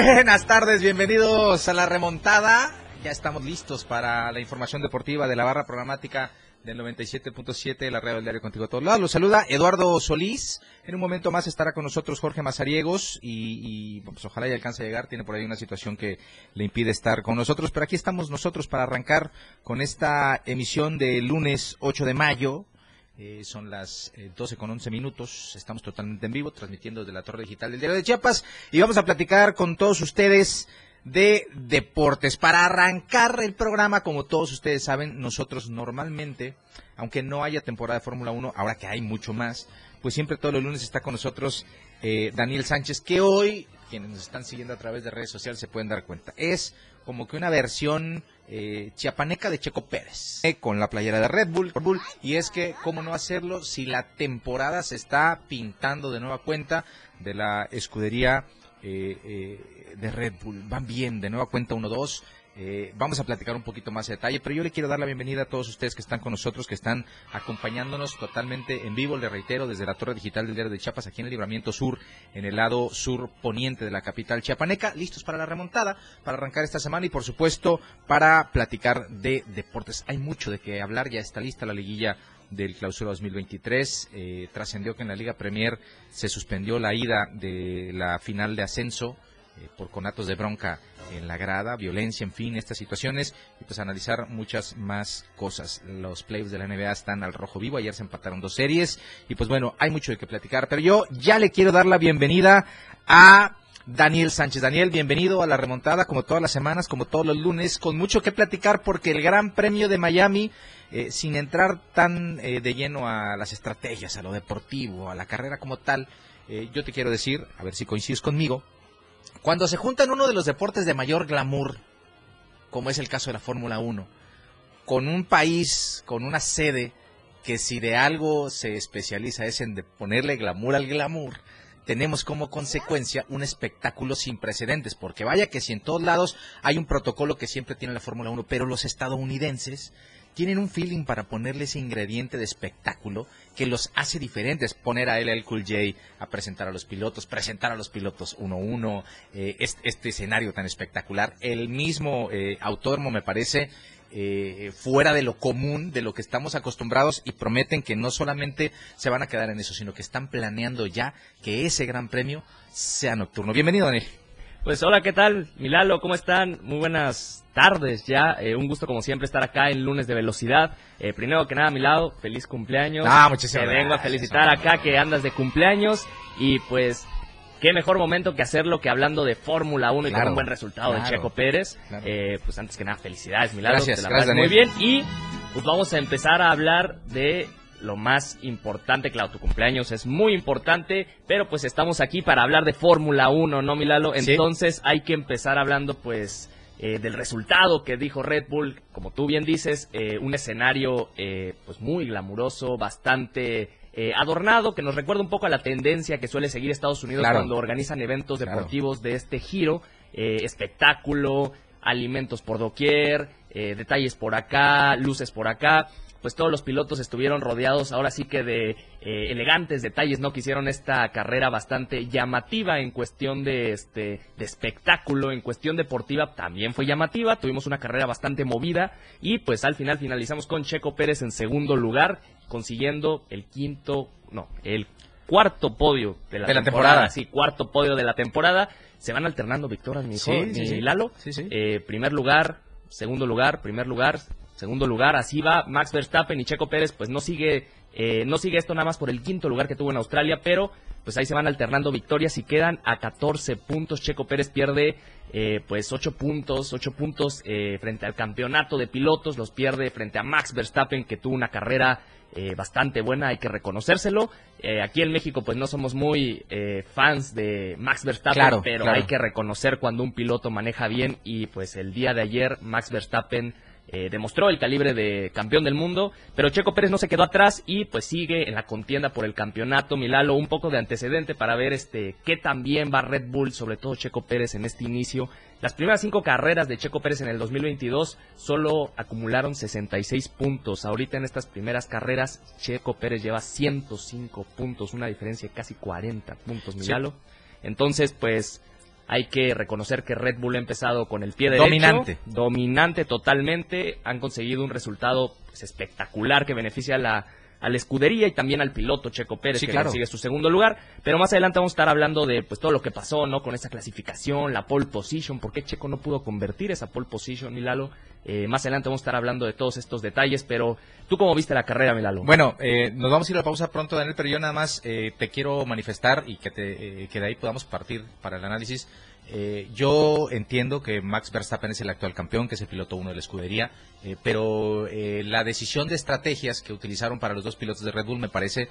Buenas tardes, bienvenidos a la remontada. Ya estamos listos para la información deportiva de la barra programática del 97.7 la radio del diario Contigo a todos lados. Los saluda Eduardo Solís. En un momento más estará con nosotros Jorge Mazariegos y, pues ojalá ya alcance a llegar. Tiene por ahí una situación que le impide estar con nosotros. Pero aquí estamos nosotros para arrancar con esta emisión del lunes 8 de mayo. Eh, son las eh, 12 con 11 minutos. Estamos totalmente en vivo, transmitiendo desde la Torre Digital del Diario de Chiapas. Y vamos a platicar con todos ustedes de deportes. Para arrancar el programa, como todos ustedes saben, nosotros normalmente, aunque no haya temporada de Fórmula 1, ahora que hay mucho más, pues siempre todos los lunes está con nosotros eh, Daniel Sánchez, que hoy, quienes nos están siguiendo a través de redes sociales se pueden dar cuenta, es como que una versión eh, chiapaneca de Checo Pérez, con la playera de Red Bull, Bull. Y es que, ¿cómo no hacerlo si la temporada se está pintando de nueva cuenta de la escudería eh, eh, de Red Bull? Van bien, de nueva cuenta 1-2. Eh, vamos a platicar un poquito más de detalle, pero yo le quiero dar la bienvenida a todos ustedes que están con nosotros, que están acompañándonos totalmente en vivo, le reitero, desde la Torre Digital del Diario de Chiapas, aquí en el Libramiento Sur, en el lado sur poniente de la capital chiapaneca, listos para la remontada, para arrancar esta semana y por supuesto para platicar de deportes. Hay mucho de qué hablar, ya está lista la liguilla del clausura 2023. Eh, trascendió que en la Liga Premier se suspendió la ida de la final de ascenso eh, por conatos de bronca en la grada, violencia, en fin, estas situaciones, y pues analizar muchas más cosas. Los playoffs de la NBA están al rojo vivo, ayer se empataron dos series, y pues bueno, hay mucho de qué platicar, pero yo ya le quiero dar la bienvenida a Daniel Sánchez. Daniel, bienvenido a la remontada, como todas las semanas, como todos los lunes, con mucho que platicar, porque el Gran Premio de Miami, eh, sin entrar tan eh, de lleno a las estrategias, a lo deportivo, a la carrera como tal, eh, yo te quiero decir, a ver si coincides conmigo, cuando se juntan uno de los deportes de mayor glamour, como es el caso de la Fórmula 1, con un país, con una sede que si de algo se especializa es en ponerle glamour al glamour, tenemos como consecuencia un espectáculo sin precedentes, porque vaya que si en todos lados hay un protocolo que siempre tiene la Fórmula 1, pero los estadounidenses tienen un feeling para ponerle ese ingrediente de espectáculo que los hace diferentes. Poner a LL Cool J a presentar a los pilotos, presentar a los pilotos uno a uno, eh, este, escenario tan espectacular. El mismo eh, me parece eh, fuera de lo común, de lo que estamos acostumbrados y prometen que no solamente se van a quedar en eso, sino que están planeando ya que ese gran premio sea nocturno. Bienvenido, Daniel. Pues hola, ¿qué tal? Milalo, ¿cómo están? Muy buenas tardes ya. Eh, un gusto como siempre estar acá en lunes de velocidad. Eh, primero que nada, Milado, feliz cumpleaños. Ah, muchísimas Te vengo a felicitar acá que andas de cumpleaños y pues qué mejor momento que hacerlo que hablando de Fórmula 1 y Claro, con un buen resultado claro, de Checo Pérez. claro. Eh, pues antes que nada, felicidades, Milalo. Gracias, te la gracias, muy bien. Y pues vamos a empezar a hablar de lo más importante, claro, tu cumpleaños es muy importante, pero pues estamos aquí para hablar de Fórmula 1, ¿no, Milalo? Sí. Entonces hay que empezar hablando pues eh, del resultado que dijo Red Bull, como tú bien dices, eh, un escenario eh, pues muy glamuroso, bastante eh, adornado, que nos recuerda un poco a la tendencia que suele seguir Estados Unidos Claro. cuando organizan eventos Claro. deportivos de este giro, eh, espectáculo, alimentos por doquier, eh, detalles por acá, luces por acá. Pues todos los pilotos estuvieron rodeados ahora sí que de eh, elegantes detalles, ¿no? Que hicieron esta carrera bastante llamativa en cuestión de este de espectáculo, en cuestión deportiva también fue llamativa. Tuvimos una carrera bastante movida y pues al final finalizamos con Checo Pérez en segundo lugar, consiguiendo el quinto, no, el cuarto podio de la, De la temporada. Sí, cuarto podio de la temporada. Se van alternando victorias, mi hijo, Sí, sí, mi sí. Lalo. Sí, sí. Eh, primer lugar, segundo lugar, primer lugar, segundo lugar. Así va Max Verstappen y Checo Pérez, pues no sigue Eh, no sigue esto nada más por el quinto lugar que tuvo en Australia, pero pues ahí se van alternando victorias y quedan a 14 puntos. Checo Pérez pierde eh, pues 8 puntos, 8 puntos eh, frente al campeonato de pilotos, los pierde frente a Max Verstappen que tuvo una carrera eh, bastante buena, hay que reconocérselo. aquí en México pues no somos muy fans de Max Verstappen, pero hay que reconocer cuando un piloto maneja bien y pues el día de ayer Max Verstappen eh, demostró el calibre de campeón del mundo, pero Checo Pérez no se quedó atrás y pues sigue en la contienda por el campeonato. Milalo, un poco de antecedente para ver este qué también va Red Bull, sobre todo Checo Pérez en este inicio. Las primeras cinco carreras de Checo Pérez en el 2022 solo acumularon 66 puntos. Ahorita en estas primeras carreras Checo Pérez lleva 105 puntos, una diferencia de casi 40 puntos, Milalo. Entonces, pues hay que reconocer que Red Bull ha empezado con el pie derecho. Dominante. Dominante totalmente. Han conseguido un resultado pues, espectacular que beneficia a la, a la escudería y también al piloto Checo Pérez, que consigue su segundo lugar. Pero más adelante vamos a estar hablando de pues todo lo que pasó, ¿no? Con esa clasificación, la pole position, por qué Checo no pudo convertir esa pole position, Milalo. Eh, más adelante vamos a estar hablando de todos estos detalles, pero ¿tú cómo viste la carrera, Milalo? Bueno, eh, nos vamos a ir a la pausa pronto, Daniel, pero yo nada más eh, te quiero manifestar y que, te, que de ahí podamos partir para el análisis eh, yo entiendo que Max Verstappen es el actual campeón, que es el piloto uno de la escudería, eh, pero eh, la decisión de estrategias que utilizaron para los dos pilotos de Red Bull me parece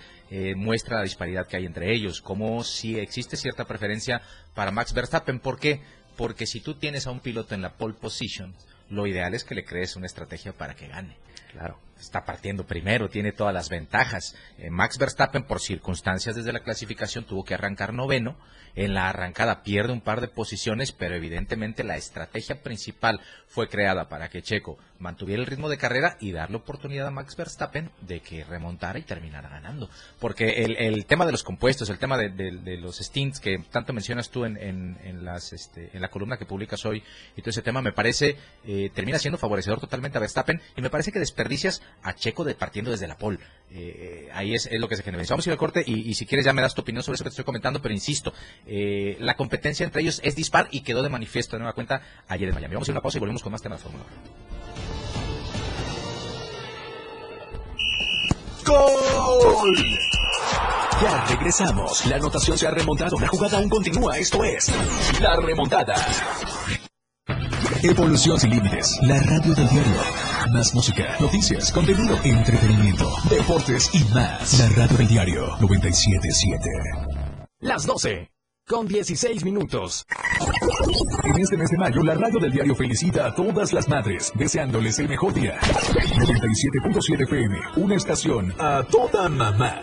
muestra la disparidad que hay entre ellos, como si existe cierta preferencia para Max Verstappen. ¿Por qué? Porque si tú tienes a un piloto en la pole position, lo ideal es que le crees una estrategia para que gane. Claro está partiendo primero, tiene todas las ventajas. Max Verstappen, por circunstancias desde la clasificación, tuvo que arrancar noveno en la arrancada pierde un par de posiciones, pero evidentemente la estrategia principal fue creada para que Checo mantuviera el ritmo de carrera y darle oportunidad a Max Verstappen de que remontara y terminara ganando. Porque el, tema de los compuestos, el tema de, los stints que tanto mencionas tú en, en, las, este, en la columna que publicas hoy y todo ese tema, me parece, eh, termina siendo favorecedor totalmente a Verstappen y me parece que desperdicias a Checo de partiendo desde la pole. Eh, ahí es, lo que se genera. Vamos a ir al corte y, si quieres ya me das tu opinión sobre eso que te estoy comentando, pero insisto, eh, la competencia entre ellos es dispar y quedó de manifiesto de nueva cuenta ayer en Miami. Vamos a ir una pausa y volvemos con más temas ¡Gol! Ya regresamos. La anotación se ha remontado. La jugada aún continúa. Esto es La Remontada. Evolución sin límites. La radio del diario. Más música, noticias, contenido, entretenimiento, deportes y más. La radio del diario 977. Las 12 con 16 minutos. En este mes de mayo, la radio del diario felicita a todas las madres, deseándoles el mejor día. 97.7 FM, una estación a toda mamá.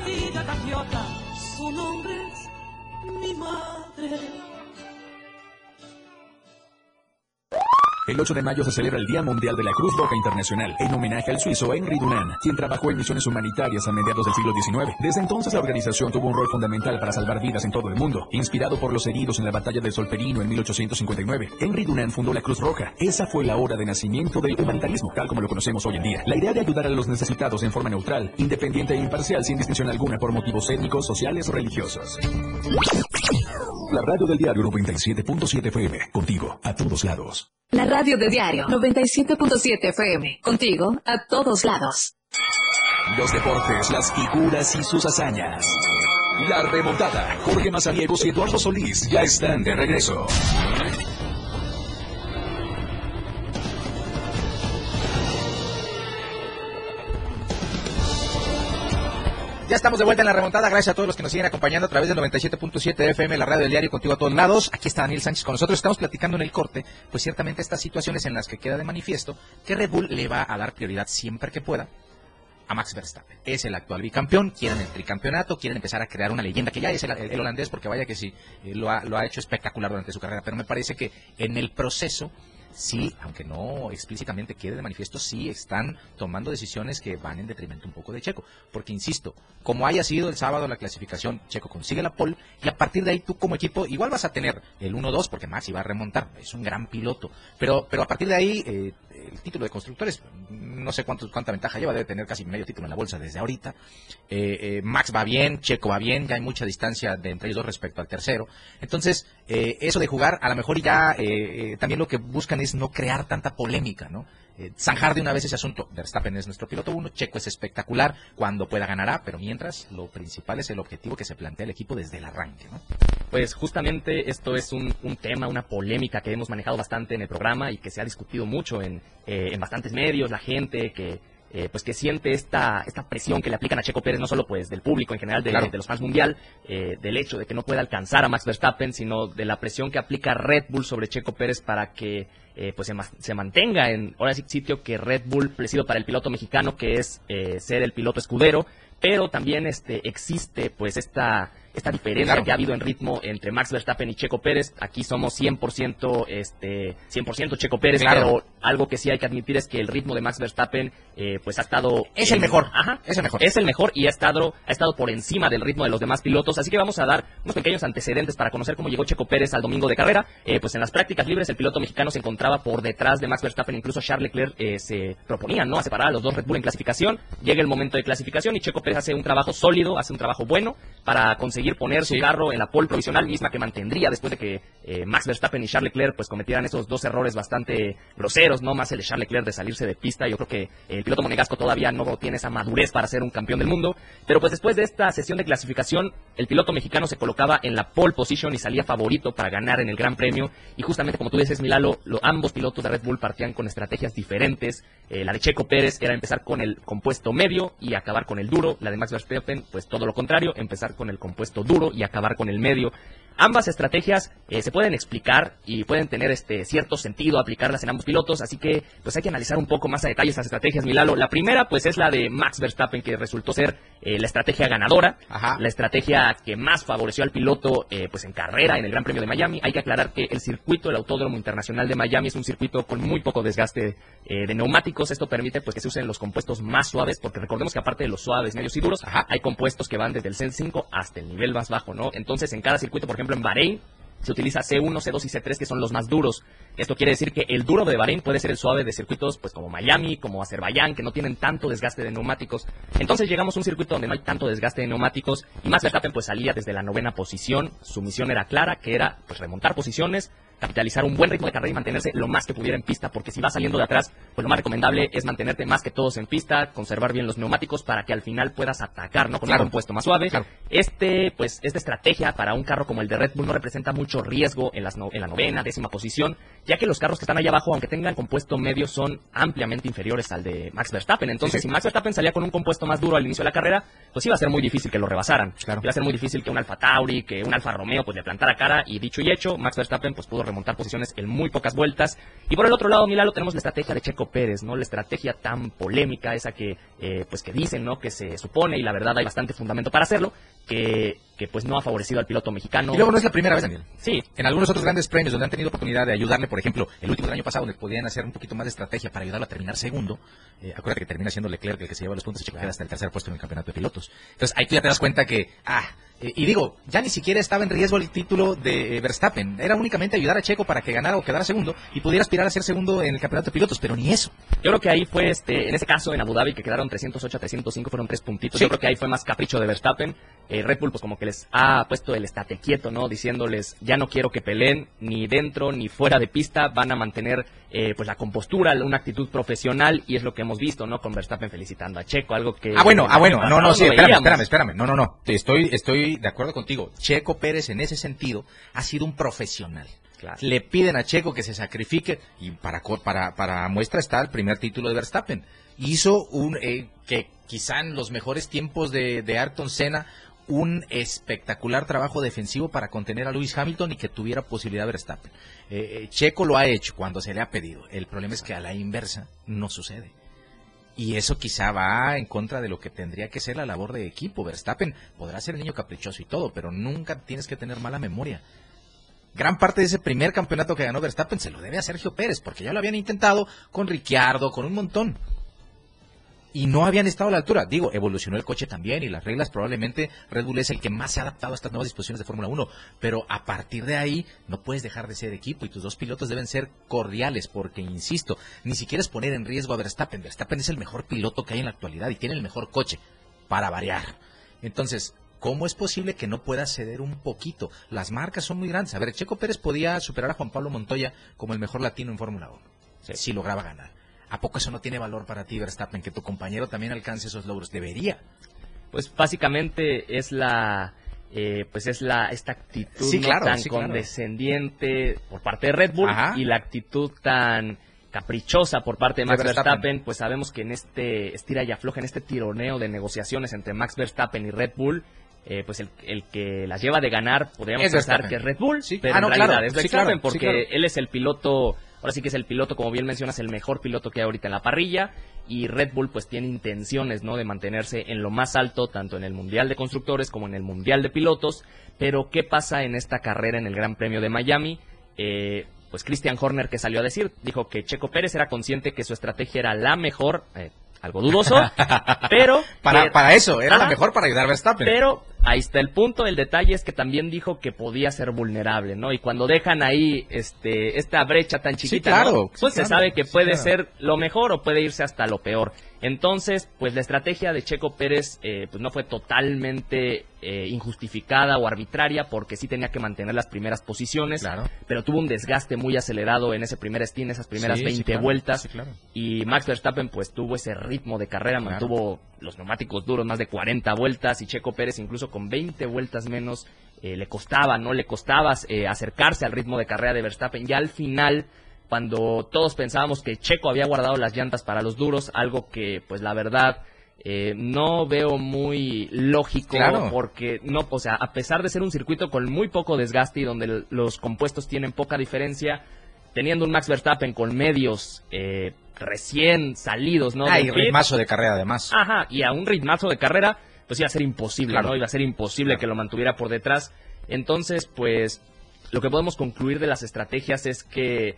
El 8 de mayo se celebra el Día Mundial de la Cruz Roja Internacional, en homenaje al suizo Henry Dunant, quien trabajó en misiones humanitarias a mediados del siglo XIX. Desde entonces la organización tuvo un rol fundamental para salvar vidas en todo el mundo. Inspirado por los heridos en la batalla del Solferino en 1859, Henry Dunant fundó la Cruz Roja. Esa fue la hora de nacimiento del humanitarismo, tal como lo conocemos hoy en día. La idea de ayudar a los necesitados en forma neutral, independiente e imparcial, sin distinción alguna por motivos étnicos, sociales o religiosos. La radio del diario 97.7 FM, contigo, a todos lados. La radio de diario 97.7 FM. Contigo a todos lados. Los deportes, las figuras y sus hazañas. La remontada. Jorge Mazariegos y Eduardo Solís ya están de regreso. Ya estamos de vuelta en la remontada. Gracias a todos los que nos siguen acompañando a través del 97.7 FM, la radio del diario Contigo a todos lados. Aquí está Daniel Sánchez con nosotros. Estamos platicando en el corte, pues ciertamente estas situaciones en las que queda de manifiesto que Red Bull le va a dar prioridad siempre que pueda a Max Verstappen. Es el actual bicampeón, quieren el tricampeonato, quieren empezar a crear una leyenda, que ya es el, holandés, porque vaya que sí, eh, lo, ha, lo ha hecho espectacular durante su carrera, pero me parece que en el proceso sí, aunque no explícitamente quede de manifiesto, sí están tomando decisiones que van en detrimento un poco de Checo. Porque, insisto, como haya sido el sábado la clasificación, Checo consigue la pole y a partir de ahí tú como equipo igual vas a tener el 1-2 porque Maxi va a remontar, es un gran piloto. Pero, pero a partir de ahí... Eh, el título de constructores. No sé cuánto, cuánta ventaja lleva, debe tener casi medio título en la bolsa desde ahorita. Eh, eh, Max va bien, Checo va bien, ya hay mucha distancia de entre ellos dos respecto al tercero. Entonces, eh, eso de jugar, a lo mejor ya eh, también lo que buscan es no crear tanta polémica, ¿no? Zanjar de una vez ese asunto. Verstappen es nuestro piloto uno, Checo es espectacular, cuando pueda ganará, pero mientras lo principal es el objetivo que se plantea el equipo desde el arranque, ¿no? Pues justamente esto es un, un tema, una polémica que hemos manejado bastante en el programa y que se ha discutido mucho en, eh, en bastantes medios, la gente que eh, pues que siente esta, esta presión que le aplican a Checo Pérez, no solo pues del público en general, de, Claro. de los fans mundial, eh, del hecho de que no pueda alcanzar a Max Verstappen, sino de la presión que aplica Red Bull sobre Checo Pérez para que eh, pues se, se mantenga en ahora sí sitio que Red Bull presido para el piloto mexicano, que es eh, ser el piloto escudero, pero también este existe pues esta esta diferencia Claro. que ha habido en ritmo entre Max Verstappen y Checo Pérez. Aquí somos 100% este 100% Checo Pérez, Claro. pero algo que sí hay que admitir es que el ritmo de Max Verstappen eh, pues ha estado Es el mejor. Ajá. Es el mejor. Es el mejor y ha estado ha estado por encima del ritmo de los demás pilotos, así que vamos a dar unos pequeños antecedentes para conocer cómo llegó Checo Pérez al domingo de carrera. Eh, pues en las prácticas libres el piloto mexicano se encontraba por detrás de Max Verstappen, incluso Charles Leclerc eh, se proponía no a separar a los dos Red Bull en clasificación. Llega el momento de clasificación y Checo Pérez hace un trabajo sólido, hace un trabajo bueno para conseguir poner su Sí. carro en la pole provisional misma que mantendría después de que eh, Max Verstappen y Charles Leclerc pues cometieran esos dos errores bastante groseros, no más el de Charles Leclerc de salirse de pista. Yo creo que el piloto monegasco todavía no tiene esa madurez para ser un campeón del mundo, pero pues después de esta sesión de clasificación el piloto mexicano se colocaba en la pole position y salía favorito para ganar en el Gran Premio y justamente como tú dices Milalo, lo- ambos pilotos de Red Bull partían con estrategias diferentes. Eh, la de Checo Pérez era empezar con el compuesto medio y acabar con el duro, la de Max Verstappen pues todo lo contrario, empezar con el compuesto duro y acabar con el medio. Ambas estrategias eh, se pueden explicar y pueden tener este cierto sentido aplicarlas en ambos pilotos, así que pues hay que analizar un poco más a detalle estas estrategias, Milalo. La primera pues es la de Max Verstappen que resultó ser eh, la estrategia ganadora, Ajá. la estrategia que más favoreció al piloto eh, pues en carrera en el Gran Premio de Miami. Hay que aclarar que el circuito, el Autódromo Internacional de Miami es un circuito con muy poco desgaste eh, de neumáticos. Esto permite pues que se usen los compuestos más suaves, porque recordemos que aparte de los suaves, medios y duros, Ajá. hay compuestos que van desde el C5 hasta el nivel más bajo, ¿no? Entonces en cada circuito, por ejemplo en Bahrein, se utiliza C1, C2 y C3 que son los más duros. Esto quiere decir que el duro de Bahrein puede ser el suave de circuitos pues como Miami, como Azerbaiyán, que no tienen tanto desgaste de neumáticos. Entonces llegamos a un circuito donde no hay tanto desgaste de neumáticos y Max Verstappen pues salía desde la novena posición. Su misión era clara, que era pues remontar posiciones, capitalizar un buen ritmo de carrera y mantenerse lo más que pudiera en pista, porque si vas saliendo de atrás, pues lo más recomendable es mantenerte más que todos en pista, conservar bien los neumáticos para que al final puedas atacar, ¿no? Con Claro. un compuesto más suave. Claro. Este, pues, esta estrategia para un carro como el de Red Bull no representa mucho riesgo en, las no- en la novena, décima posición, ya que los carros que están allá abajo, aunque tengan compuesto medio, son ampliamente inferiores al de Max Verstappen. Entonces, sí. si Max Verstappen salía con un compuesto más duro al inicio de la carrera, pues iba a ser muy difícil que lo rebasaran. Claro. Iba a ser muy difícil que un Alfa Tauri, que un Alfa Romeo, pues le plantara cara y dicho y hecho, Max Verstappen pues pudo remontar posiciones en muy pocas vueltas. Y por el otro lado, Milalo, tenemos la estrategia de Checo Pérez, ¿no? La estrategia tan polémica, esa que, eh, pues que dicen, ¿no? Que se supone, y la verdad hay bastante fundamento para hacerlo, que, que pues no ha favorecido al piloto mexicano. Y luego no es la primera vez, Daniel. Sí, En algunos otros grandes premios donde han tenido oportunidad de ayudarle, por ejemplo, el último del año pasado, donde podían hacer un poquito más de estrategia para ayudarlo a terminar segundo. Eh, acuérdate que termina siendo Leclerc el que se lleva los puntos y Checo queda hasta el tercer puesto en el campeonato de pilotos. Entonces ahí tú ya te das cuenta que, ah, eh, y digo, ya ni siquiera estaba en riesgo el título de eh, Verstappen. Era únicamente ayudar a Checo para que ganara o quedara segundo y pudiera aspirar a ser segundo en el campeonato de pilotos, pero ni eso. Yo creo que ahí fue, este, en ese caso en Abu Dhabi, que quedaron 308 a 305, fueron tres puntitos. Sí. Yo creo que ahí fue más capricho de Verstappen. Red Bull, pues como que les ha puesto el estate quieto, ¿no? Diciéndoles, ya no quiero que peleen ni dentro ni fuera de pista. Van a mantener, eh, pues la compostura, una actitud profesional. Y es lo que hemos visto, ¿no? Con Verstappen felicitando a Checo, algo que. Ah, bueno, ah, bueno, no, no, sí, espérame, espérame, espérame. No, no, no. Estoy, estoy de acuerdo contigo. Checo Pérez en ese sentido ha sido un profesional. Claro. Le piden a Checo que se sacrifique y para, para, para muestra está el primer título de Verstappen. Hizo un, eh, que quizá en los mejores tiempos de, de Ayrton Senna, un espectacular trabajo defensivo para contener a Lewis Hamilton y que tuviera posibilidad Verstappen. Eh, eh, Checo lo ha hecho cuando se le ha pedido. El problema es que a la inversa no sucede. Y eso quizá va en contra de lo que tendría que ser la labor de equipo. Verstappen podrá ser el niño caprichoso y todo, pero nunca tienes que tener mala memoria. Gran parte de ese primer campeonato que ganó Verstappen se lo debe a Sergio Pérez, porque ya lo habían intentado con Ricciardo, con un montón. Y no habían estado a la altura. Digo, evolucionó el coche también y las reglas probablemente Red Bull es el que más se ha adaptado a estas nuevas disposiciones de Fórmula 1, pero a partir de ahí no puedes dejar de ser equipo y tus dos pilotos deben ser cordiales porque, insisto, ni siquiera es poner en riesgo a Verstappen. Verstappen es el mejor piloto que hay en la actualidad y tiene el mejor coche, para variar. Entonces, ¿Cómo es posible que no pueda ceder un poquito? Las marcas son muy grandes. A ver, Checo Pérez podía superar a Juan Pablo Montoya como el mejor latino en Fórmula 1, si lograba ganar. ¿A poco eso no tiene valor para ti, Verstappen, que tu compañero también alcance esos logros? Debería. Pues básicamente es la... Eh, pues es la esta actitud tan condescendiente por parte de Red Bull y la actitud tan caprichosa por parte de Max Verstappen. pues sabemos que en este estira y afloja, en este tironeo de negociaciones entre Max Verstappen y Red Bull, eh, pues el, que las lleva de ganar, podríamos pensar que es Red Bull, pero ah, en realidad es Verstappen, porque él es el piloto, ahora sí que es el piloto, como bien mencionas, el mejor piloto que hay ahorita en la parrilla, y Red Bull pues tiene intenciones, ¿no?, de mantenerse en lo más alto, tanto en el Mundial de Constructores como en el Mundial de Pilotos, pero ¿qué pasa en esta carrera en el Gran Premio de Miami? Eh, pues Christian Horner que salió a decir, dijo que Checo Pérez era consciente que su estrategia era la mejor, eh, algo dudoso, pero... para, para eso, era la mejor para ayudar a Verstappen. Pero ahí está el punto, el detalle es que también dijo que podía ser vulnerable, ¿no? Y cuando dejan ahí este esta brecha tan chiquita, pues se sabe que puede ser lo mejor o puede irse hasta lo peor. Entonces, pues la estrategia de Checo Pérez eh, pues no fue totalmente eh, injustificada o arbitraria porque sí tenía que mantener las primeras posiciones, pero tuvo un desgaste muy acelerado en ese primer stint, esas primeras 20 vueltas y Max Verstappen pues tuvo ese ritmo de carrera, mantuvo los neumáticos duros más de 40 vueltas y Checo Pérez incluso con 20 vueltas menos eh, le costaba, no le costaba acercarse al ritmo de carrera de Verstappen. Ya al final cuando todos pensábamos que Checo había guardado las llantas para los duros, algo que pues la verdad eh, no veo muy lógico porque no, o sea, a pesar de ser un circuito con muy poco desgaste y donde los compuestos tienen poca diferencia, teniendo un Max Verstappen con medios eh, recién salidos, ¿no? Ah, y ritmazo de carrera además. Ajá, y a un ritmazo de carrera, pues iba a ser imposible, ¿no? Iba a ser imposible que lo mantuviera por detrás. Entonces, pues, lo que podemos concluir de las estrategias es que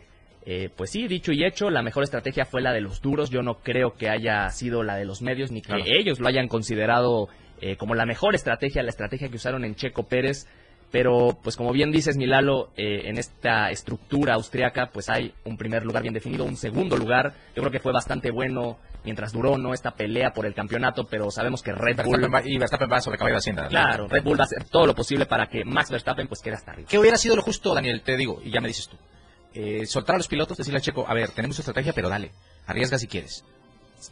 eh, pues sí, dicho y hecho, la mejor estrategia fue la de los duros. Yo no creo que haya sido la de los medios ni que ellos lo hayan considerado eh, como la mejor estrategia, la estrategia que usaron en Checo Pérez. Pero, pues como bien dices, Milalo, eh, en esta estructura austriaca, pues hay un primer lugar bien definido, un segundo lugar. Yo creo que fue bastante bueno mientras duró no esta pelea por el campeonato, pero sabemos que Red Bull... y Verstappen va sobre caballo de Hacienda. Claro, Red Bull va a hacer todo lo posible para que Max Verstappen pues quede hasta arriba. ¿Qué hubiera sido lo justo, Daniel? Te digo, y ya me dices tú eh, soltar a los pilotos, decirle a Checo, a ver, tenemos estrategia, pero dale, arriesga si quieres.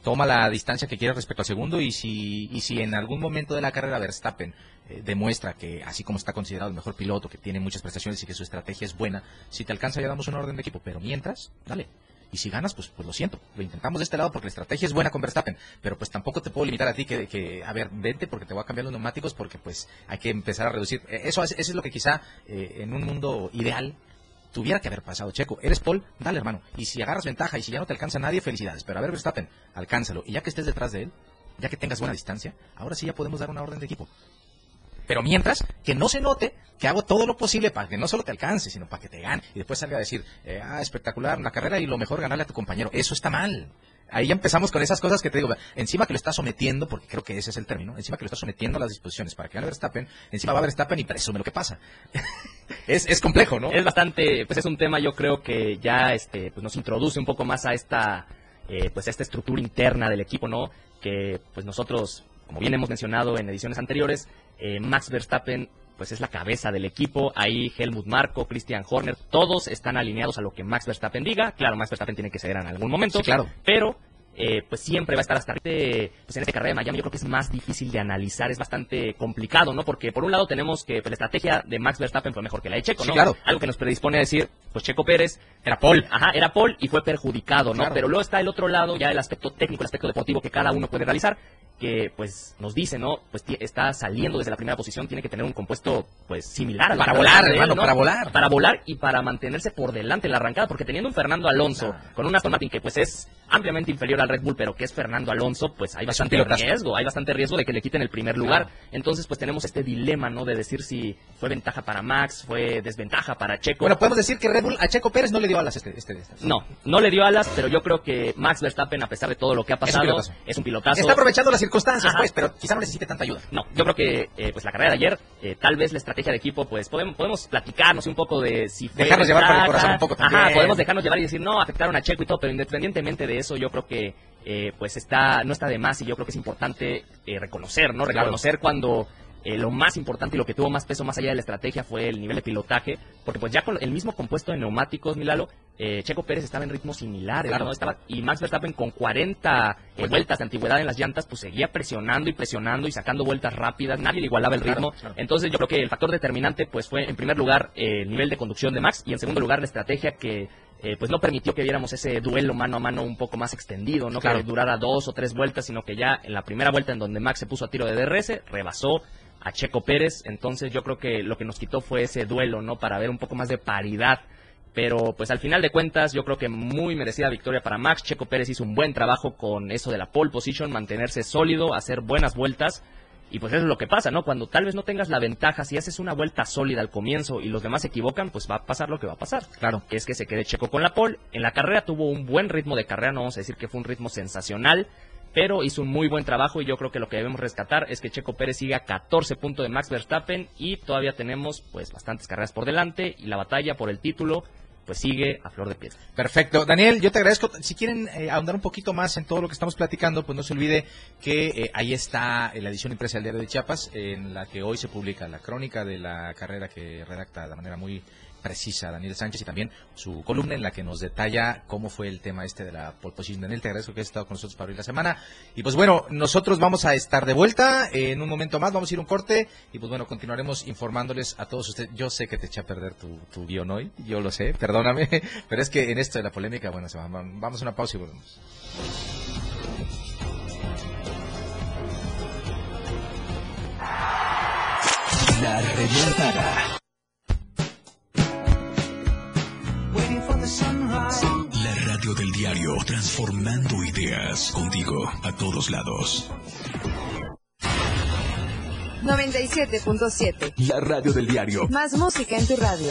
Toma la distancia que quieras respecto al segundo y si, y si en algún momento de la carrera Verstappen eh, demuestra que, así como está considerado el mejor piloto, que tiene muchas prestaciones y que su estrategia es buena, si te alcanza ya damos una orden de equipo, pero mientras, dale. Y si ganas, pues, pues lo siento, lo intentamos de este lado porque la estrategia es buena con Verstappen, pero pues tampoco te puedo limitar a ti que, que a ver, vente porque te voy a cambiar los neumáticos porque pues hay que empezar a reducir. Eh, eso, eso es lo que quizá en un mundo ideal tuviera que haber pasado. Checo, eres Paul, dale hermano. Y si agarras ventaja y si ya no te alcanza nadie, felicidades. Pero a ver, Verstappen, alcánzalo. Y ya que estés detrás de él, ya que tengas buena distancia, ahora sí ya podemos dar una orden de equipo. Pero mientras, que no se note que hago todo lo posible para que no solo te alcance, sino para que te gane. Y después salga a decir, eh, ah, espectacular la carrera y lo mejor ganarle a tu compañero. Eso está mal. Ahí ya empezamos con esas cosas que te digo, encima que lo está sometiendo, porque creo que ese es el término, encima que lo está sometiendo a las disposiciones para que gane Verstappen, encima va a Verstappen y presume lo que pasa. es, es complejo, ¿no? Es bastante, pues es un tema yo creo que ya este, pues nos introduce un poco más a esta, eh, pues a esta estructura interna del equipo, ¿no? Que pues nosotros, como bien hemos mencionado en ediciones anteriores, eh, Max Verstappen pues es la cabeza del equipo. Ahí Helmut Marco, Christian Horner, todos están alineados a lo que Max Verstappen diga. Claro, Max Verstappen tiene que ceder en algún momento. claro. Pero eh, pues siempre va a estar hasta este, pues en esta carrera de Miami yo creo que es más difícil de analizar, es bastante complicado, ¿no? Porque por un lado tenemos que pues, la estrategia de Max Verstappen fue mejor que la de Checo, ¿no? claro. Algo que nos predispone a decir, pues Checo Pérez era Paul, ajá, era Paul y fue perjudicado, ¿no? Pero luego está el otro lado, ya el aspecto técnico, el aspecto deportivo que cada uno puede realizar, que pues nos dice, ¿no? Pues está saliendo desde la primera posición, tiene que tener un compuesto pues similar para volar, hermano, para volar. Para volar y para mantenerse por delante en la arrancada, porque teniendo un Fernando Alonso con un Aston Martin que pues es ampliamente inferior al Red Bull, pero que es Fernando Alonso, pues hay bastante riesgo, hay bastante riesgo de que le quiten el primer lugar. Entonces, pues tenemos este dilema, ¿no? De decir si fue ventaja para Max, fue desventaja para Checo. Bueno, podemos decir que Red Bull a Checo Pérez no le dio alas este, este, este. No, no le dio alas, pero yo creo que Max Verstappen, a pesar de todo lo que ha pasado, es un pilotazo. Está aprovechando las circunstancias, pues, pero quizá no necesite tanta ayuda. No, yo creo que eh, pues la carrera de ayer, eh, tal vez la estrategia de equipo, pues podemos, podemos platicarnos un poco de si fue Dejarnos llevar por el corazón un poco también. Ajá, podemos dejarnos llevar y decir, no, afectaron a Checo y todo, pero independientemente de eso, yo creo que eh, pues está no está de más y yo creo que es importante eh, reconocer, ¿no? Reconocer cuando eh, lo más importante y lo que tuvo más peso más allá de la estrategia fue el nivel de pilotaje, porque pues ya con el mismo compuesto de neumáticos, Milalo, Checo Pérez estaba en ritmos similares, ¿no? estaba, y Max Verstappen con 40 vueltas de antigüedad en las llantas, pues seguía presionando y presionando y sacando vueltas rápidas, nadie le igualaba el ritmo, entonces yo creo que el factor determinante pues fue en primer lugar el nivel de conducción de Max y en segundo lugar la estrategia que eh, pues no permitió que viéramos ese duelo mano a mano un poco más extendido, no que durara dos o tres vueltas, sino que ya en la primera vuelta en donde Max se puso a tiro de DRS, rebasó a Checo Pérez, entonces yo creo que lo que nos quitó fue ese duelo, ¿no? Para ver un poco más de paridad. Pero pues al final de cuentas yo creo que muy merecida victoria para Max. Checo Pérez hizo un buen trabajo con eso de la pole position, mantenerse sólido, hacer buenas vueltas y pues eso es lo que pasa, ¿no? Cuando tal vez no tengas la ventaja, si haces una vuelta sólida al comienzo y los demás se equivocan, pues va a pasar lo que va a pasar. Claro. Que es que se quede Checo con la pole. En la carrera tuvo un buen ritmo de carrera, no vamos a decir que fue un ritmo sensacional, pero hizo un muy buen trabajo y yo creo que lo que debemos rescatar es que Checo Pérez siga a 14 puntos de Max Verstappen y todavía tenemos pues bastantes carreras por delante y la batalla por el título pues sigue a flor de piel. Perfecto. Daniel, yo te agradezco. Si quieren eh, ahondar un poquito más en todo lo que estamos platicando, pues no se olvide que eh, ahí está la edición impresa del Diario de Chiapas, en la que hoy se publica la crónica de la carrera que redacta de manera muy precisa Daniel Sánchez y también su columna en la que nos detalla cómo fue el tema este de la pole. Daniel, te agradezco que has estado con nosotros para hoy la semana. Y pues bueno, nosotros vamos a estar de vuelta en un momento más, vamos a ir un corte y pues bueno, continuaremos informándoles a todos ustedes. Yo sé que te eché a perder tu, tu guion hoy, yo lo sé, perdóname, pero es que en esto de la polémica, bueno, vamos a una pausa y volvemos. La remontada. La radio del diario, transformando ideas contigo a todos lados. 97.7. La radio del diario. Más música en tu radio.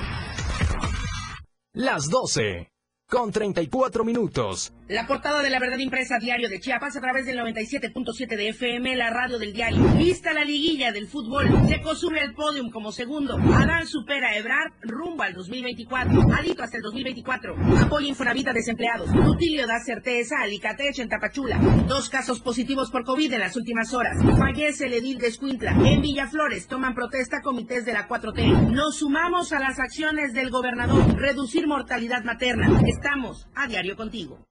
Las 12 con 34 minutos. La portada de la verdad impresa diario de Chiapas a través del 97.7 de FM, la radio del diario. Vista la liguilla del fútbol. Seco sube al podium como segundo. Adán supera a Ebrard rumbo al 2024. Alito hasta el 2024. Apoyo Infonavita desempleados. Rutilio da certeza a Alicatech en Tapachula. Dos casos positivos por COVID en las últimas horas. Fallece el edil de Escuintla. En Villaflores toman protesta comités de la 4T. Nos sumamos a las acciones del gobernador. Reducir mortalidad materna. Estamos a diario contigo.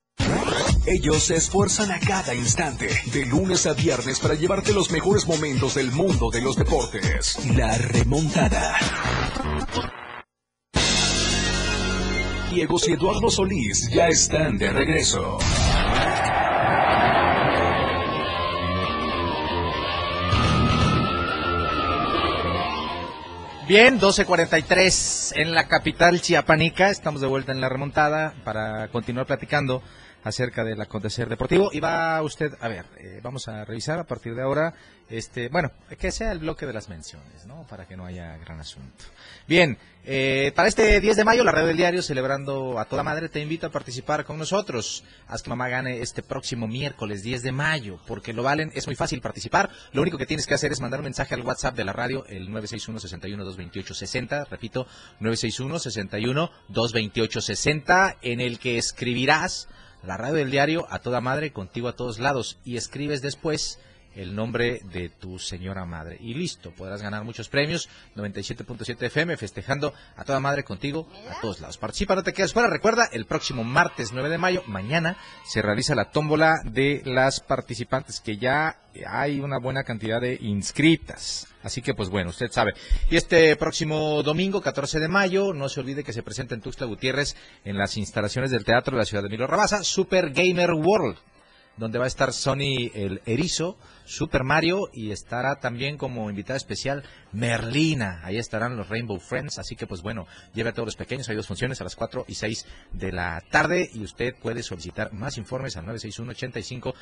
Ellos se esfuerzan a cada instante, de lunes a viernes, para llevarte los mejores momentos del mundo de los deportes. La remontada. Diego y Eduardo Solís ya están de regreso. Bien, 12.43 en la capital chiapanica. Estamos de vuelta en la remontada para continuar platicando acerca del acontecer deportivo. Y va usted, a ver, eh, vamos a revisar a partir de ahora, este, bueno, que sea el bloque de las menciones, ¿no? Para que no haya gran asunto. Bien, eh, para este 10 de mayo, la red del diario, celebrando a toda madre, te invito a participar con nosotros. Haz que mamá gane este próximo miércoles 10 de mayo, porque lo valen, es muy fácil participar. Lo único que tienes que hacer es mandar un mensaje al WhatsApp de la radio, el 961-61-228-60, repito, 961-61-228-60, en el que escribirás la radio del diario a toda madre, contigo a todos lados, y escribes después el nombre de tu señora madre. Y listo, podrás ganar muchos premios. 97.7 FM, festejando a toda madre contigo a todos lados. Participa, no te quedes fuera. Recuerda, el próximo martes 9 de mayo, mañana, se realiza la tómbola de las participantes, que ya hay una buena cantidad de inscritas. Así que, pues bueno, usted sabe. Y este próximo domingo, 14 de mayo, no se olvide que se presenta en Tuxtla Gutiérrez, en las instalaciones del Teatro de la Ciudad de Milo Rabasa, Super Gamer World donde va a estar Sony el Erizo, Super Mario y estará también como invitada especial Merlina. Ahí estarán los Rainbow Friends, así que pues bueno, lleve a todos los pequeños, hay dos funciones a las 4 y 6 de la tarde y usted puede solicitar más informes al 961 85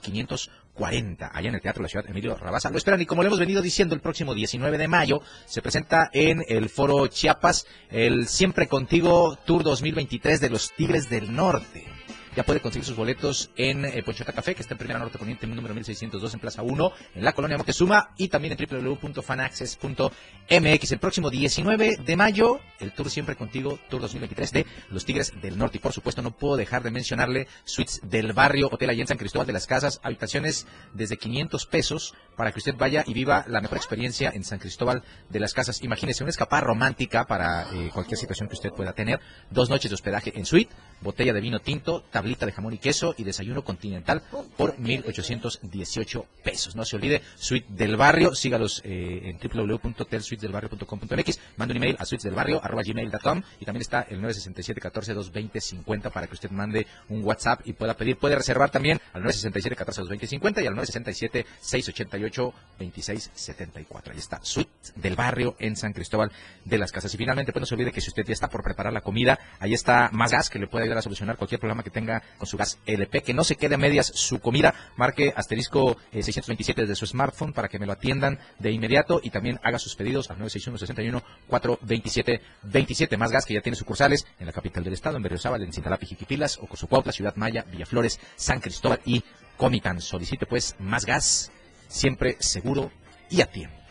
540 allá en el Teatro de la Ciudad Emilio Rabasa. Lo esperan y como le hemos venido diciendo, el próximo 19 de mayo se presenta en el Foro Chiapas el Siempre Contigo Tour 2023 de los Tigres del Norte. Ya puede conseguir sus boletos en eh, Ponchota Café, que está en Primera Norte Poniente, número 1602 en Plaza 1, en la colonia Moctezuma, y también en www.fanaccess.mx. El próximo 19 de mayo, el Tour Siempre Contigo, Tour 2023 de los Tigres del Norte. Y por supuesto, no puedo dejar de mencionarle Suites del Barrio, Hotel allá en San Cristóbal de las Casas, habitaciones desde 500 pesos para que usted vaya y viva la mejor experiencia en San Cristóbal de las Casas. Imagínese una escapada romántica para eh, cualquier situación que usted pueda tener. Dos noches de hospedaje en suite, botella de vino tinto, tablita de jamón y queso y desayuno continental por 1.818 pesos. No se olvide, Suite del Barrio, sígalos eh, en www.hotelsuitesdelbarrio.com.mx, mande un email a suitesdelbarrio.gmail.com y también está el 967 14 220 50 para que usted mande un WhatsApp y pueda pedir, puede reservar también al 967 14 220 50 y al 967 688 26 74. Ahí está, Suite del Barrio en San Cristóbal de las Casas. Y finalmente, pues no se olvide que si usted ya está por preparar la comida, ahí está Más Gas que le puede ayudar a solucionar cualquier problema que tenga con su gas LP, que no se quede a medias su comida, marque asterisco 627 desde su smartphone para que me lo atiendan de inmediato y también haga sus pedidos al 961 61 427 27 más gas que ya tiene sucursales en la capital del estado, en Berriozábal, en Cintalapa, Jiquipilas, Ocosucuautla, Ciudad Maya, Villaflores, San Cristóbal y Comitán. Solicite pues más gas, siempre seguro y a tiempo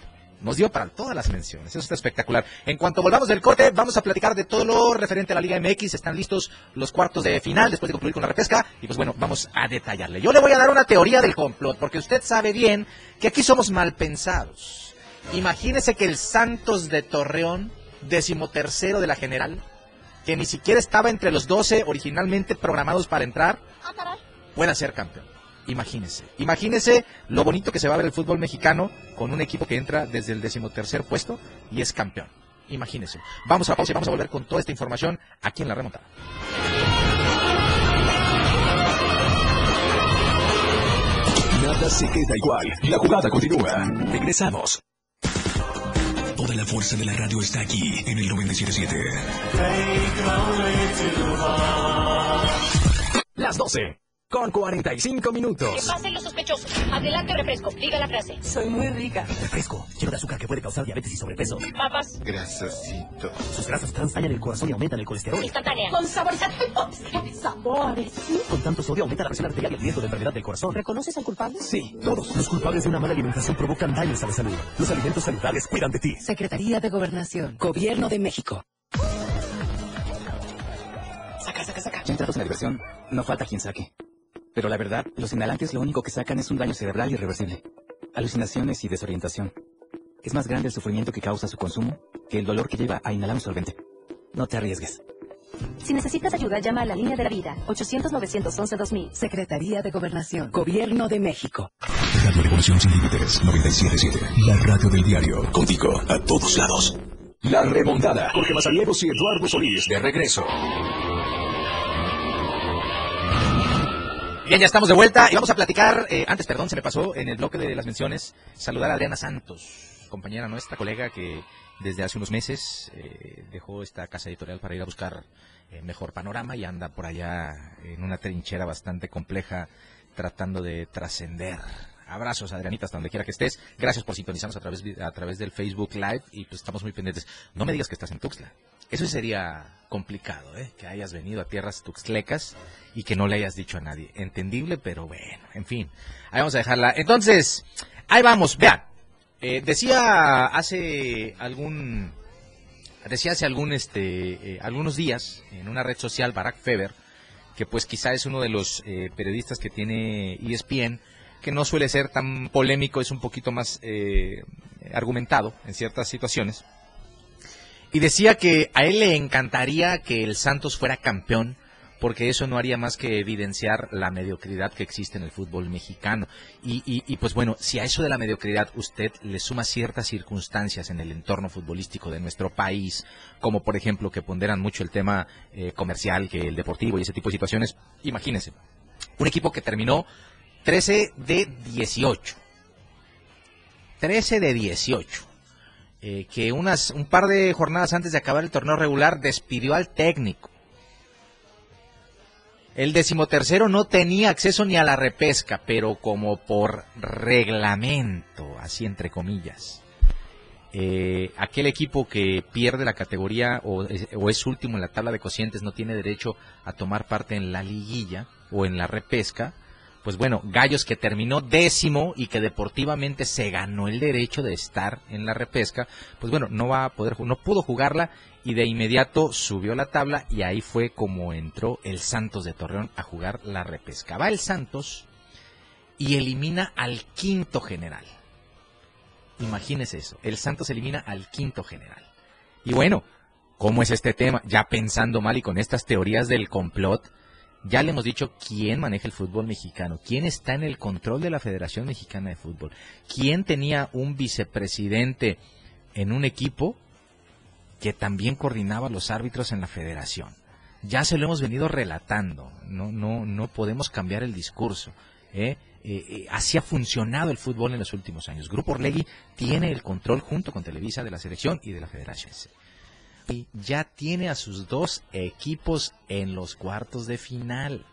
nos dio para todas las menciones. Eso está espectacular. En cuanto volvamos del corte, vamos a platicar de todo lo referente a la Liga MX. Están listos los cuartos de final después de concluir con la repesca. Y pues bueno, vamos a detallarle. Yo le voy a dar una teoría del complot, porque usted sabe bien que aquí somos mal pensados. Imagínese que el Santos de Torreón, decimotercero de la general, que ni siquiera estaba entre los 12 originalmente programados para entrar, pueda ser campeón. Imagínese, imagínese lo bonito que se va a ver el fútbol mexicano con un equipo que entra desde el decimotercer puesto y es campeón. Imagínese. Vamos a pausa y vamos a volver con toda esta información aquí en la remontada. Nada se queda igual. La jugada continúa. Regresamos. Toda la fuerza de la radio está aquí en el 977. Las 12 con 45 minutos. Que pasen los sospechosos. Adelante, refresco. Diga la frase. Soy muy rica. Refresco, lleno de azúcar que puede causar diabetes y sobrepeso. Papas. Grasosito. Sus grasas trans dañan el corazón y aumentan el colesterol. Instantánea. Con saborizante. Sabores. Con tanto sodio aumenta la presión arterial y el riesgo de enfermedad del corazón. ¿Reconoces al culpable? Sí, todos. Los culpables de una mala alimentación provocan daños a la salud. Los alimentos saludables cuidan de ti. Secretaría de Gobernación. Gobierno de México. Saca, saca, saca. Ya entrados en la diversión, no falta quien saque. Pero la verdad, los inhalantes lo único que sacan es un daño cerebral irreversible. Alucinaciones y desorientación. Es más grande el sufrimiento que causa su consumo que el dolor que lleva a inhalar un solvente. No te arriesgues. Si necesitas ayuda, llama a la línea de la vida. 800-911-2000. Secretaría de Gobernación. Gobierno de México. Radio Revolución Sin Límites 977. La radio del diario. Contigo a todos lados. La remontada. Jorge Mazariegos y Eduardo Solís. De regreso. Bien, ya estamos de vuelta y vamos a platicar. eh, antes, perdón, se me pasó en el bloque de las menciones saludar a Adriana Santos, compañera nuestra, colega que desde hace unos meses. eh, dejó esta casa editorial para ir a buscar eh, mejor panorama y anda por allá en una trinchera bastante compleja tratando de trascender. Abrazos, Adrianita, hasta donde quiera que estés. Gracias por sintonizarnos a través, a través del Facebook Live y pues estamos muy pendientes. No me digas que estás en Tuxtla. Eso sería complicado, ¿eh? Que hayas venido a tierras tuxtlecas y que no le hayas dicho a nadie. Entendible, pero bueno, en fin. Ahí vamos a dejarla. Entonces, ahí vamos. Vean, eh, decía hace algún decía hace algún este eh, algunos días en una red social Barack Feber que pues quizá es uno de los eh, periodistas que tiene ESPN que no suele ser tan polémico es un poquito más eh, argumentado en ciertas situaciones y decía que a él le encantaría que el Santos fuera campeón porque eso no haría más que evidenciar la mediocridad que existe en el fútbol mexicano. Y, pues bueno, si a eso de la mediocridad usted le suma ciertas circunstancias en el entorno futbolístico de nuestro país, como por ejemplo que ponderan mucho el tema eh, comercial, que el deportivo y ese tipo de situaciones, imagínense, un equipo que terminó 13 de 18. 13 de 18. Eh, que unas, un par de jornadas antes de acabar el torneo regular despidió al técnico. El decimotercero no tenía acceso ni a la repesca, pero como por reglamento, así entre comillas. Eh, aquel equipo que pierde la categoría o es, o es último en la tabla de cocientes no tiene derecho a tomar parte en la liguilla o en la repesca. Pues bueno, Gallos que terminó décimo y que deportivamente se ganó el derecho de estar en la repesca, pues bueno, no va a poder, no pudo jugarla y de inmediato subió la tabla y ahí fue como entró el Santos de Torreón a jugar la repesca. Va el Santos y elimina al quinto general. Imagínese eso, el Santos elimina al quinto general. Y bueno, ¿cómo es este tema? Ya pensando mal y con estas teorías del complot, ya le hemos dicho quién maneja el fútbol mexicano, quién está en el control de la Federación Mexicana de Fútbol, quién tenía un vicepresidente en un equipo que también coordinaba los árbitros en la federación. Ya se lo hemos venido relatando, no, no, no podemos cambiar el discurso. ¿eh? Eh, eh, así ha funcionado el fútbol en los últimos años. Grupo Orlegui tiene el control junto con Televisa de la selección y de la federación. Ya tiene a sus dos equipos en los cuartos de final.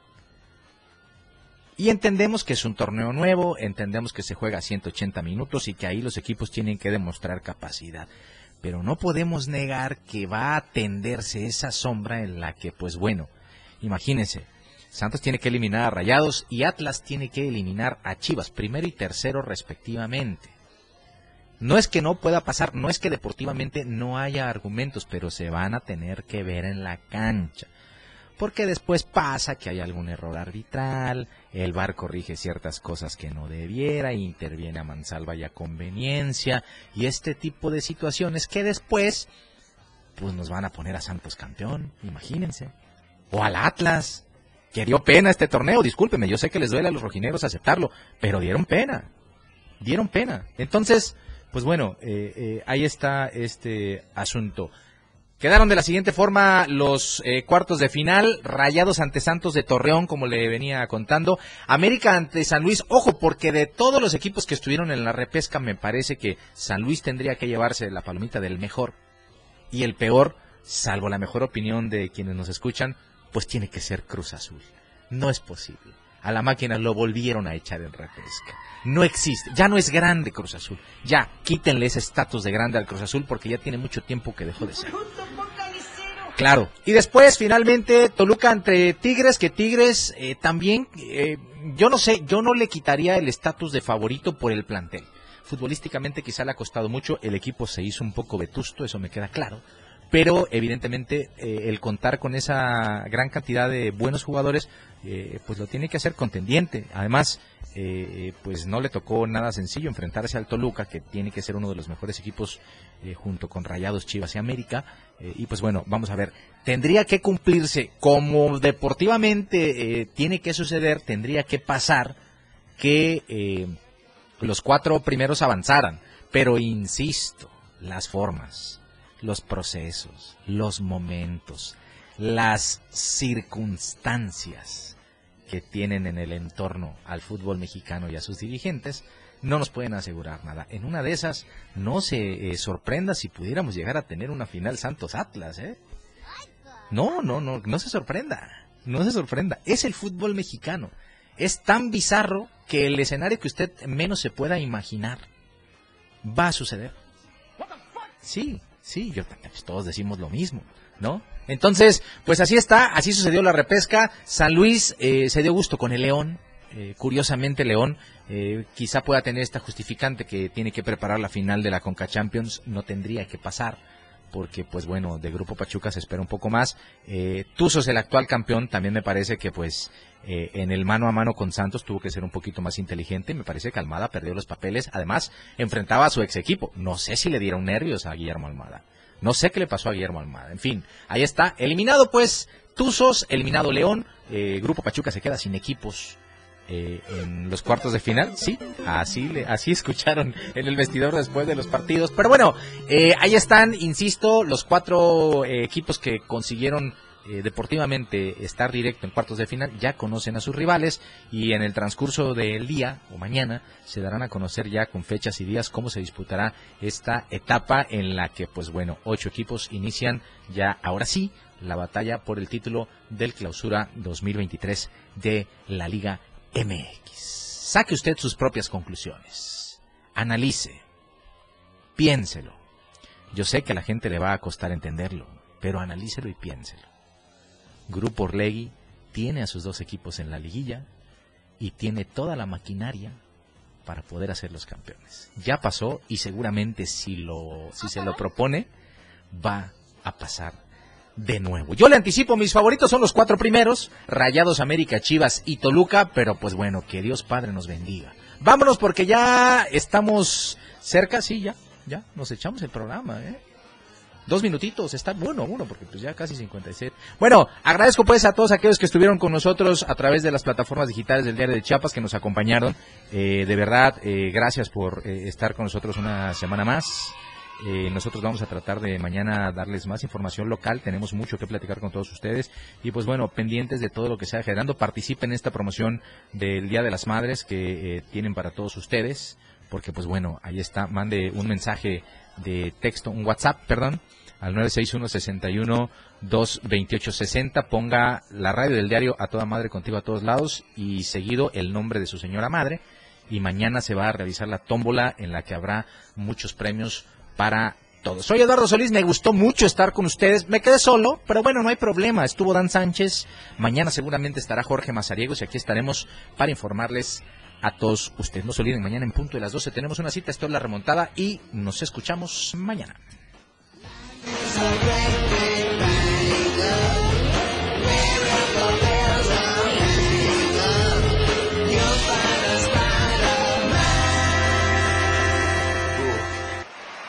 Y entendemos que es un torneo nuevo, entendemos que se juega a 180 minutos y que ahí los equipos tienen que demostrar capacidad pero no podemos negar que va a tenderse esa sombra en la que, pues bueno, imagínense, Santos tiene que eliminar a Rayados y Atlas tiene que eliminar a Chivas, primero y tercero respectivamente. No es que no pueda pasar, no es que deportivamente no haya argumentos, pero se van a tener que ver en la cancha. Porque después pasa que hay algún error arbitral, el VAR corrige ciertas cosas que no debiera, interviene a mansalva y a conveniencia, y este tipo de situaciones que después, pues nos van a poner a Santos campeón, imagínense. O al Atlas, que dio pena este torneo, discúlpeme, yo sé que les duele a los rojineros aceptarlo, pero dieron pena, dieron pena. Entonces, pues bueno, eh, eh, ahí está este asunto. Quedaron de la siguiente forma los eh, cuartos de final, Rayados ante Santos de Torreón, como le venía contando, América ante San Luis, ojo, porque de todos los equipos que estuvieron en la repesca, me parece que San Luis tendría que llevarse la palomita del mejor, y el peor, salvo la mejor opinión de quienes nos escuchan, pues tiene que ser Cruz Azul. No es posible. A la máquina lo volvieron a echar en repesca. No existe, ya no es grande Cruz Azul. Ya, quítenle ese estatus de grande al Cruz Azul porque ya tiene mucho tiempo que dejó de ser. Claro. Y después, finalmente, Toluca entre Tigres, que Tigres eh, también, eh, yo no sé, yo no le quitaría el estatus de favorito por el plantel. Futbolísticamente quizá le ha costado mucho, el equipo se hizo un poco vetusto, eso me queda claro. Pero evidentemente eh, el contar con esa gran cantidad de buenos jugadores, eh, pues lo tiene que hacer contendiente. Además, eh, pues no le tocó nada sencillo enfrentarse al Toluca, que tiene que ser uno de los mejores equipos eh, junto con Rayados, Chivas y América. Eh, y pues bueno, vamos a ver, tendría que cumplirse como deportivamente tiene que suceder, tendría que pasar que los cuatro primeros avanzaran. Pero insisto, las formas, los procesos, los momentos, las circunstancias que tienen en el entorno al fútbol mexicano y a sus dirigentes, no nos pueden asegurar nada. En una de esas, no se eh, sorprenda si pudiéramos llegar a tener una final Santos Atlas, ¿eh? No, no, no, no se sorprenda, no se sorprenda. Es el fútbol mexicano. Es tan bizarro que el escenario que usted menos se pueda imaginar va a suceder. Sí, sí, yo, pues todos decimos lo mismo, ¿no? Entonces, pues así está, así sucedió la repesca. San Luis eh, se dio gusto con el León. Eh, curiosamente, León eh, quizá pueda tener esta justificante que tiene que preparar la final de la Conca Champions. No tendría que pasar porque pues bueno, de Grupo Pachuca se espera un poco más. Eh, Tuzos, el actual campeón, también me parece que pues eh, en el mano a mano con Santos tuvo que ser un poquito más inteligente. Me parece que Almada perdió los papeles. Además, enfrentaba a su ex equipo. No sé si le dieron nervios a Guillermo Almada. No sé qué le pasó a Guillermo Almada. En fin, ahí está. Eliminado pues Tuzos, eliminado León. Eh, Grupo Pachuca se queda sin equipos eh, en los cuartos de final. Sí, así, le, así escucharon en el vestidor después de los partidos. Pero bueno, eh, ahí están, insisto, los cuatro eh, equipos que consiguieron eh, deportivamente estar directo en cuartos de final ya conocen a sus rivales y en el transcurso del día o mañana se darán a conocer ya con fechas y días cómo se disputará esta etapa en la que pues bueno ocho equipos inician ya ahora sí la batalla por el título del clausura 2023 de la Liga MX. Saque usted sus propias conclusiones. Analice. Piénselo. Yo sé que a la gente le va a costar entenderlo, pero analícelo y piénselo. Grupo Orlegui tiene a sus dos equipos en la liguilla y tiene toda la maquinaria para poder hacer los campeones. Ya pasó y seguramente si lo si se lo propone va a pasar de nuevo. Yo le anticipo, mis favoritos son los cuatro primeros, Rayados América, Chivas y Toluca, pero pues bueno, que Dios Padre nos bendiga. Vámonos porque ya estamos cerca, sí, ya, ya, nos echamos el programa, ¿eh? Dos minutitos, está bueno, uno, porque pues ya casi 57. Bueno, agradezco pues a todos aquellos que estuvieron con nosotros a través de las plataformas digitales del Diario de Chiapas, que nos acompañaron. Eh, de verdad, eh, gracias por eh, estar con nosotros una semana más. Eh, nosotros vamos a tratar de mañana darles más información local. Tenemos mucho que platicar con todos ustedes. Y pues bueno, pendientes de todo lo que sea generando, participen en esta promoción del Día de las Madres que eh, tienen para todos ustedes. Porque pues bueno, ahí está. Mande un mensaje de texto, un WhatsApp, perdón, al 961-61-228-60. Ponga la radio del diario a toda madre contigo a todos lados y seguido el nombre de su señora madre. Y mañana se va a realizar la tómbola en la que habrá muchos premios para todos. Soy Eduardo Solís, me gustó mucho estar con ustedes. Me quedé solo, pero bueno, no hay problema. Estuvo Dan Sánchez, mañana seguramente estará Jorge Mazariegos y aquí estaremos para informarles a todos ustedes. No se olviden, mañana en punto de las 12 tenemos una cita, esto es la remontada y nos escuchamos mañana.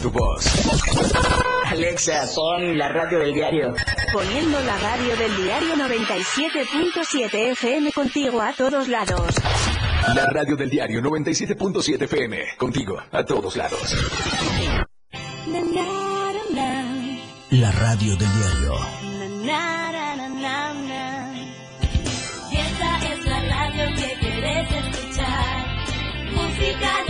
tu voz. Alexa, pon la radio del diario. Poniendo la radio del diario 97.7 FM contigo a todos lados. La radio del diario 97.7 FM. Contigo, a todos lados. La radio del diario. Esta es la radio que querés escuchar. Música,